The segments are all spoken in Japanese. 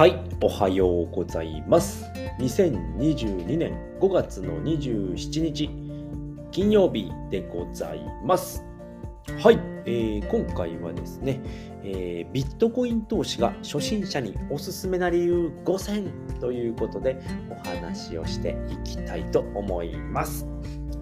はい、おはようございます。2022年5月の27日、金曜日でございます。はい、えー今回はですね、えービットコイン投資が初心者におすすめな理由5選ということでお話をしていきたいと思います。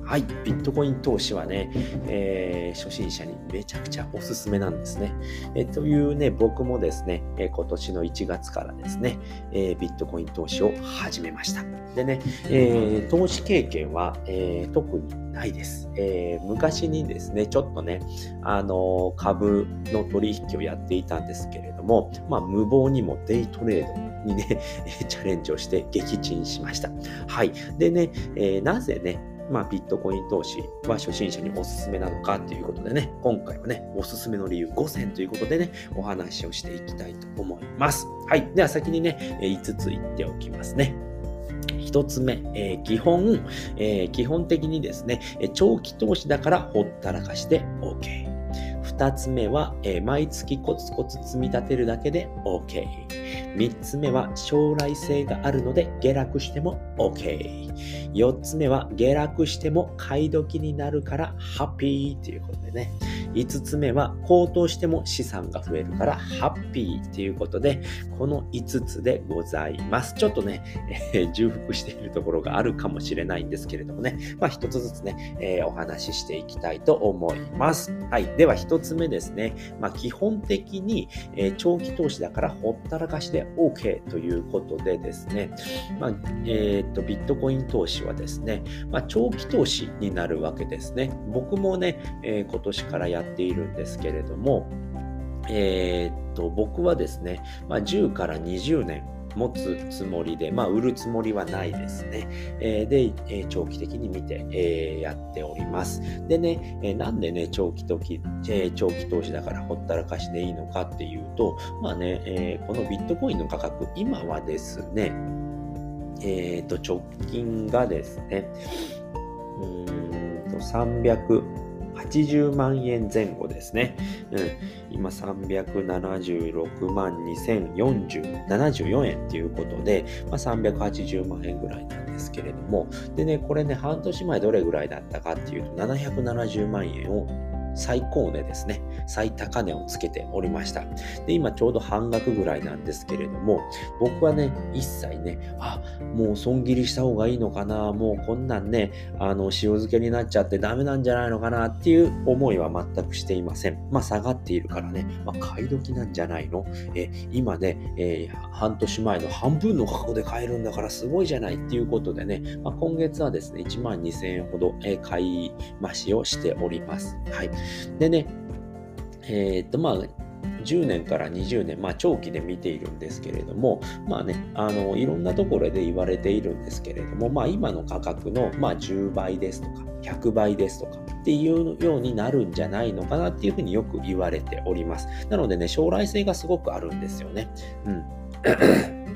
はい、ビットコイン投資はね、えー初心者にめちゃくちゃおすすめなんですね。えーというね、僕もですね、え今年の1月からですね、えビットコイン投資を始めました。でね、え投資経験は、え特にないです、え昔にですね、ちょっとね、あの株の取引をやっていたんですけれども、まあ、無謀にもデイトレードにね、チャレンジをして撃沈しました。はい。でね、えーなぜね、まあ、ビットコイン投資は初心者におすすめなのかということでね、今回はね、おすすめの理由5選ということでね、お話をしていきたいと思います。はい。では先にね、5つ言っておきますね。1つ目、えー基本、えー基本的にですね、長期投資だからほったらかして OK。2つ目は、えー毎月コツコツ積み立てるだけで OK。3つ目は将来性があるので下落しても OK。4つ目は下落しても買い時になるからハッピーということでね。5つ目は高騰しても資産が増えるからハッピーということで、この5つでございます。ちょっとね、えー重複しているところがあるかもしれないんですけれどもね、まあ一つずつね、えーお話ししていきたいと思います。はい。では一つ目ですね。まあ基本的に、えー長期投資だからほったらかしで OK ということでですね、まあ、えっと、ビットコイン投資はですね、まあ長期投資になるわけですね。僕もね、え今年からややっているんですけれども、えーっと、僕はですね、まあ、10から20年持つつもりで、まあ、売るつもりはないですね。えーで、えー長期的に見て、えーやっております。でね、えーなんでね、長期時、えー長期投資だからほったらかしでいいのかっていうと、まあね、えーこのビットコインの価格、今はですね、えーっと、直近がですね、うーんと、300 80万円前後ですね。うん、今376万2074円ということで、まあ、380万円ぐらいなんですけれども、でね、これね、半年前どれぐらいだったかっていうと、770万円を最高値ですね。最高値をつけておりました。で、今ちょうど半額ぐらいなんですけれども、僕はね、一切ね、あ、もう損切りした方がいいのかな、もうこんなんね、あの、塩漬けになっちゃってダメなんじゃないのかなっていう思いは全くしていません。まあ、下がっているからね、まあ、買い時なんじゃないの？え、今ね、えー半年前の半分の価格で買えるんだからすごいじゃないっていうことでね、まあ、今月はですね、1万2000円ほど、えー買い増しをしております。はい。でね、えーっと、まあ、10年から20年、まあ、長期で見ているんですけれども、まあね、あの、いろんなところで言われているんですけれども、まあ、今の価格の、まあ、10倍ですとか、100倍ですとかっていうようになるんじゃないのかなっていうふうによく言われております。なのでね、将来性がすごくあるんですよね。うん。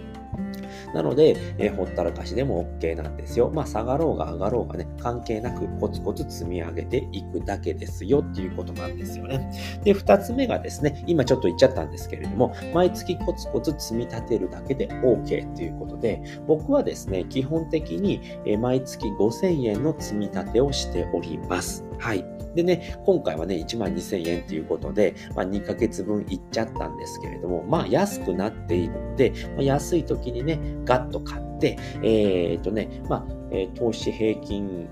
なので、えーほったらかしでも OK なんですよ。まあ、下がろうが上がろうがね、関係なくコツコツ積み上げていくだけですよっていうことなんですよね。で、二つ目がですね、今ちょっと言っちゃったんですけれども、毎月コツコツ積み立てるだけで OK ということで、僕はですね、基本的に毎月5000円の積み立てをしております。はい。でね、今回はね、1万2000円ということで、まあ、2ヶ月分いっちゃったんですけれども、まあ安くなっているので、まあ、安い時にね、ガッと買って、えーっとね、まあ、えー投資平均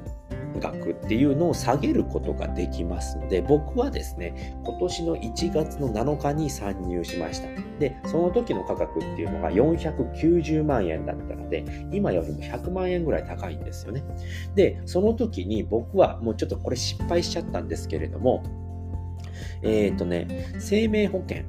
額っていうのを下げることができますので、僕はですね、今年の1月の7日に参入しました。で、その時の価格っていうのが490万円だったので、今よりも100万円ぐらい高いんですよね。で、その時に僕はもうちょっとこれ失敗しちゃったんですけれども、えっ、とね、生命保険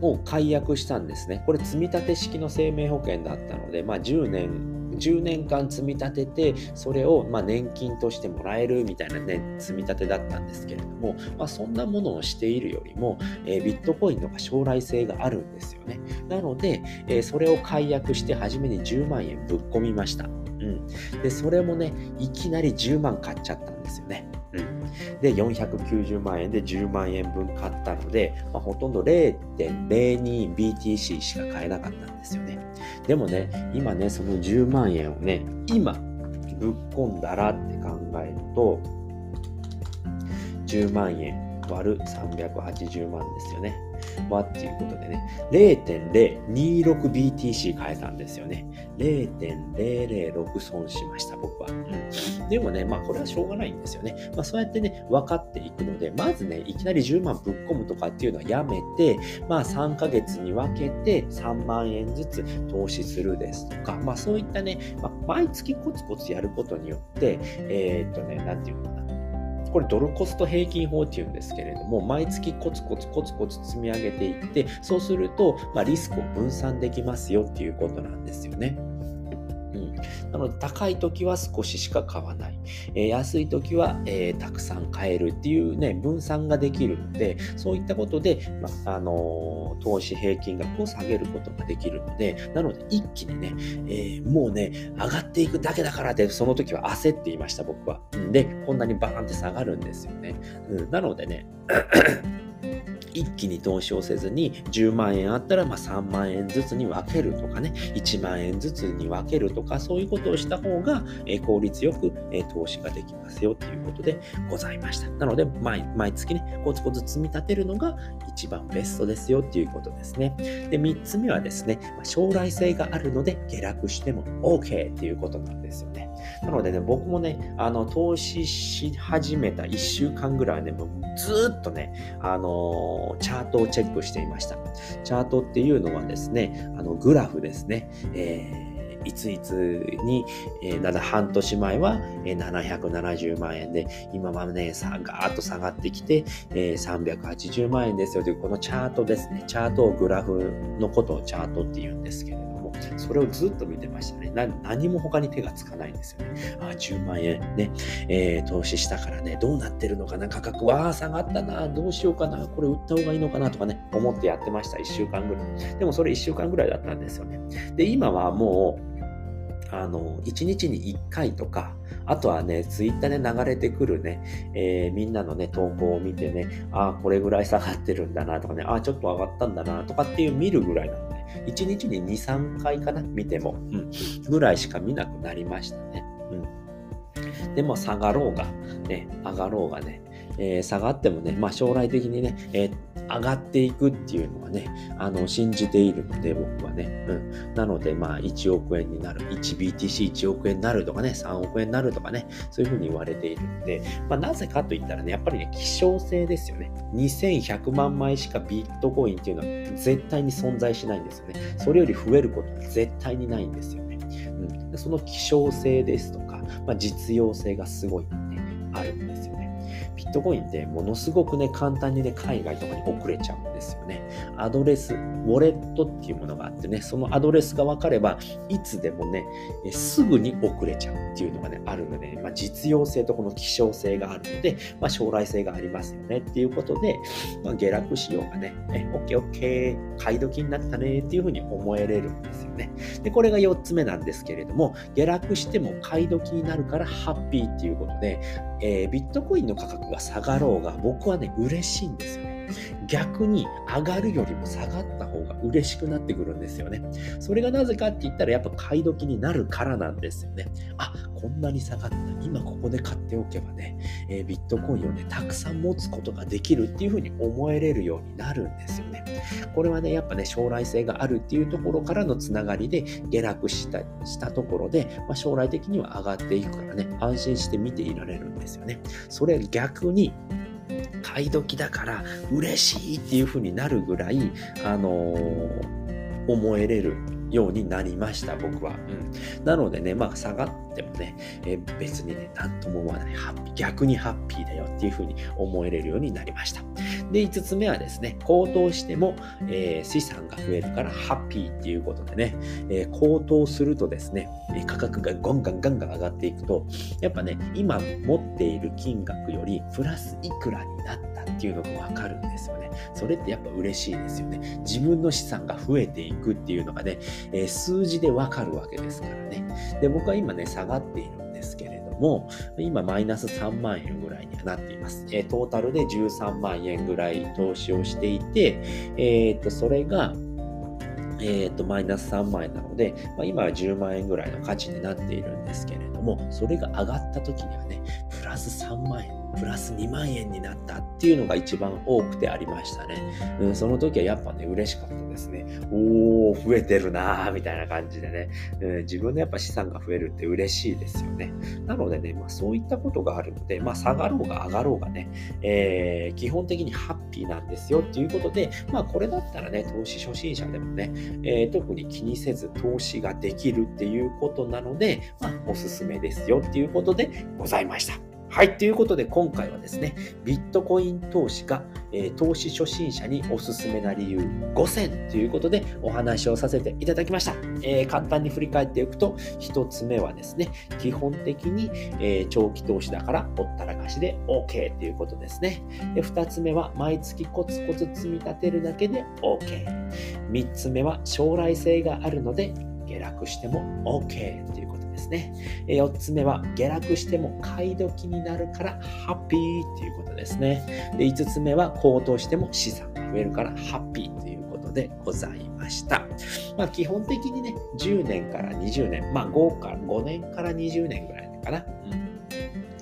を解約したんですね。これ積立式の生命保険だったので、まあ10年、10年間積み立てて、それをま年金としてもらえるみたいなね、積み立てだったんですけれども、まあそんなものをしているよりも、えービットコインの方が将来性があるんですよね。なので、えーそれを解約して初めに10万円ぶっ込みました。うん。で、それもね、いきなり10万買っちゃったんですよね。で、490万円で10万円分買ったので、まあ、ほとんど 0.02BTC しか買えなかったんですよね。でもね、今ね、その10万円をね、今、ぶっ込んだらって考えると、10万円割る380万ですよね。まあ、っていうことでね、0.026BTC 変えたんですよね。0.006損しました、僕は。うん。でもね、まあ、これはしょうがないんですよね。まあ、そうやってね、分かっていくので、まずね、いきなり10万ぶっ込むとかっていうのはやめて、まあ、3ヶ月に分けて3万円ずつ投資するですとか、まあ、そういったね、まあ、毎月コツコツやることによって、えー、っとね、なんていうのかな。これドルコスト平均法っていうんですけれども、毎月コツコツコツコツ積み上げていって、そうすると、まあ、リスクを分散できますよっていうことなんですよね。なので、高い時は少ししか買わない。えー、安い時は、えー、たくさん買えるっていうね、分散ができるので、そういったことで、まあのー、投資平均額を下げることができるので、なので、一気にね、えもうね、上がっていくだけだからで、その時は焦っていました、僕は。で、こんなにバーンって下がるんですよね。うん、なのでね、一気に投資をせずに10万円あったらま3万円ずつに分けるとかね、1万円ずつに分けるとか、そういうことをした方が効率よく投資ができますよということでございました。なので毎、毎月ね、コツコツ積み立てるのが一番ベストですよっていうことですね。で、3つ目はですね、将来性があるので下落しても OK っていうことなんですよね。なのでね、僕もね、あの、投資し始めた1週間ぐらいね、もうずっとね、あのー、チャートをチェックしていました。チャートっていうのはですね、あの、グラフですね。えーいついつに、えー、半年前は、えー、770万円で、今はね、さガーッと下がってきて、えー、380万円ですよという、このチャートですね。チャートをグラフのことをチャートって言うんですけれども、それをずっと見てましたね。何も他に手がつかないんですよね。あ10万円ね、えー、投資したからね、どうなってるのかな、価格は下がったな、どうしようかな、これ売った方がいいのかなとかね、思ってやってました。1週間ぐらい。でもそれ1週間ぐらいだったんですよね。で、今はもう、あの、1日に1回とか、あとはね、ツイッターで流れてくるね、えー、みんなのね、投稿を見てね、ああ、これぐらい下がってるんだなとかね、ああ、ちょっと上がったんだなとかっていう見るぐらいなの、1日に2、3回かな、見ても、うん、ぐらいしか見なくなりましたね。うん。でも下がろうが、ね、上がろうがね、えー、下がってもね、まあ、将来的にね、えー、上がっていくっていうのはね、あの、信じているので、僕はね。うん。なので、まあ、1億円になる、1BTC1 億円になるとかね、3億円になるとかね、そういうふうに言われているので、まあ、なぜかといったらね、やっぱりね、希少性ですよね。2100万枚しかビットコインっていうのは絶対に存在しないんですよね。それより増えることは絶対にないんですよね。うん。その希少性ですとか、まあ、実用性がすごい、ットコインってものすごくね、簡単にね、海外とかに送れちゃうんですよね。アドレス、ウォレットっていうものがあってね、そのアドレスが分かれば、いつでもね、すぐに送れちゃうっていうのがね、あるので、まあ、実用性とこの希少性があるので、まあ、将来性がありますよねっていうことで、まあ、下落しようがね、え、オッケーオッケー、買い時になったねっていうふうに思えれるんですよね。で、これが4つ目なんですけれども、下落しても買い時になるからハッピーっていうことで、えー、ビットコインの価格が下がろうが、僕はね、嬉しいんですよね。逆に上がるよりも下がった方が嬉しくなってくるんですよね。それがなぜかって言ったらやっぱ買い時になるからなんですよね。あ、こんなに下がった。今ここで買っておけばね、えー、ビットコインをね、たくさん持つことができるっていうふうに思えれるようになるんですよね。これはね、やっぱね、将来性があるっていうところからのつながりで下落したしたところで、まあ、将来的には上がっていくからね、安心して見ていられるんですよね。それ逆に買い時だから嬉しいっていう風になるぐらい、あのー、思えれるようになりました、僕は。うん。なのでね、まあ下がってもね、え、別にね、何とも思わない。ハッピー、逆にハッピーだよっていう風に思えれるようになりました。で、5つ目はですね、高騰しても、えー、資産が増えるからハッピーっていうことでね、えー、高騰するとですね、価格がゴンガンガンガン上がっていくと、やっぱね、今持っている金額よりプラスいくらになったっていうのがわかるんですよね。それってやっぱ嬉しいですよね。自分の資産が増えていくっていうのがね、えー、数字でわかるわけですからね。で、僕は今ね、下がっているも、今マイナス3万円ぐらいにはなっています。えー、トータルで13万円ぐらい投資をしていて、えー、っと、それが、えー、と、マイナス3万円なので、まあ、今は10万円ぐらいの価値になっているんですけれども、それが上がった時にはね、ス3万円プラス2万円になったっていうのが一番多くてありましたね。うん、その時はやっぱね、嬉しかったですね。おー、増えてるなーみたいな感じでね、うん、自分のやっぱ資産が増えるって嬉しいですよね。なのでね、まあそういったことがあるので、まあ下がろうが上がろうがね、えー、基本的にハッピーなんですよっていうことで、まあこれだったらね、投資初心者でもね、えー、特に気にせず投資ができるっていうことなので、まあおすすめですよっていうことでございました。はい。ということで、今回はですね、ビットコイン投資が、えー、投資初心者におすすめな理由5選ということでお話をさせていただきました。えー、簡単に振り返っていくと、1つ目はですね、基本的に、えー、長期投資だからほったらかしで OK ということですね。で2つ目は、毎月コツコツ積み立てるだけで OK。3つ目は、将来性があるので下落しても OK ということね。4つ目は、下落しても買い時になるからハッピーということですね。で5つ目は、高騰しても資産が増えるからハッピーということでございました。まあ、基本的にね、10年から20年、まあ5から5年から20年ぐらいかな。うん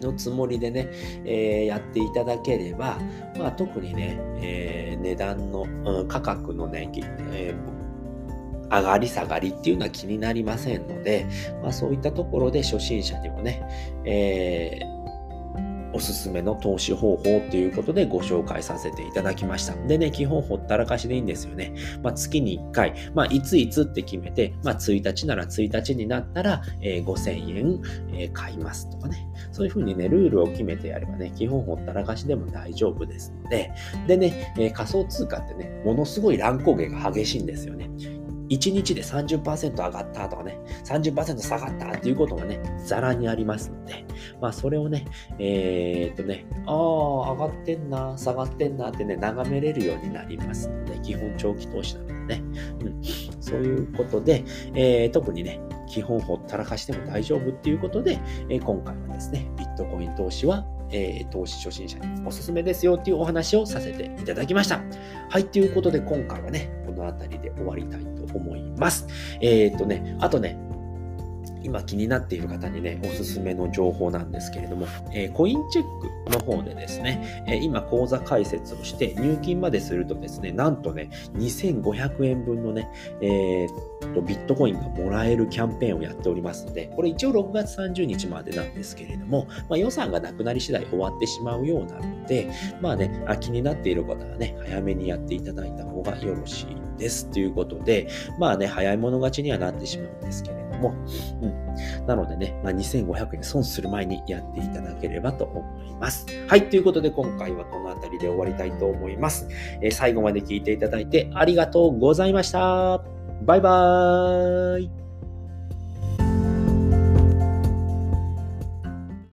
のつもりでね、えー、やっていただければ、まあ、特にね、えー、値段の、うん、価格のね、えー上がり下がりっていうのは気になりませんので、まあ、そういったところで初心者にもね、えーおすすめの投資方法ということでご紹介させていただきました。でね、基本ほったらかしでいいんですよね。まあ、月に1回、まあ、いついつって決めて、まあ、1日なら1日になったら、えー、5000円、買いますとかね。そういうふうにね、ルールを決めてやればね、基本ほったらかしでも大丈夫ですので、でね、えー、仮想通貨ってね、ものすごい乱高下が激しいんですよね。1日で30%上がったとかね、30%下がったっていうことがね、ざらにありますので、まあそれをね、えー、っとね、ああ、上がってんな、下がってんなってね、眺めれるようになりますので、基本長期投資なのでね、うん、そういうことで、えー、特にね、基本ほったらかしても大丈夫っていうことで、えー、今回はですね、ビットコイン投資はえー、投資初心者におすすめですよっていうお話をさせていただきました。はい、ということで今回はね、この辺りで終わりたいと思います。えー、っとね、あとね、今気になっている方にね、おすすめの情報なんですけれども、えー、コインチェックの方でですね、えー、今口座開設をして入金までするとですね、なんとね、2500円分のね、えー、とビットコインがもらえるキャンペーンをやっておりますので、これ一応6月30日までなんですけれども、まあ、予算がなくなり次第終わってしまうようなので、まあね、あ気になっている方はね、早めにやっていただいた方がよろしいですということで、まあね、早い者勝ちにはなってしまうんですけれども、うん。なのでね、まあ、2500円損する前にやっていただければと思います。はい。ということで、今回はこの辺りで終わりたいと思います。えー、最後まで聞いていただいてありがとうございました。バイバーイ。